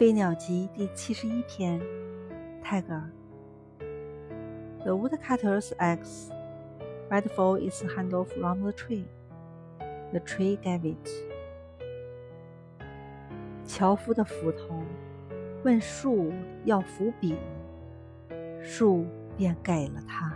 飞鸟集第七十一篇，泰戈尔。The woodcutter's axe, rightful is handle from the tree. The tree gave it. 樵夫的斧头问树要斧柄，树便给了他。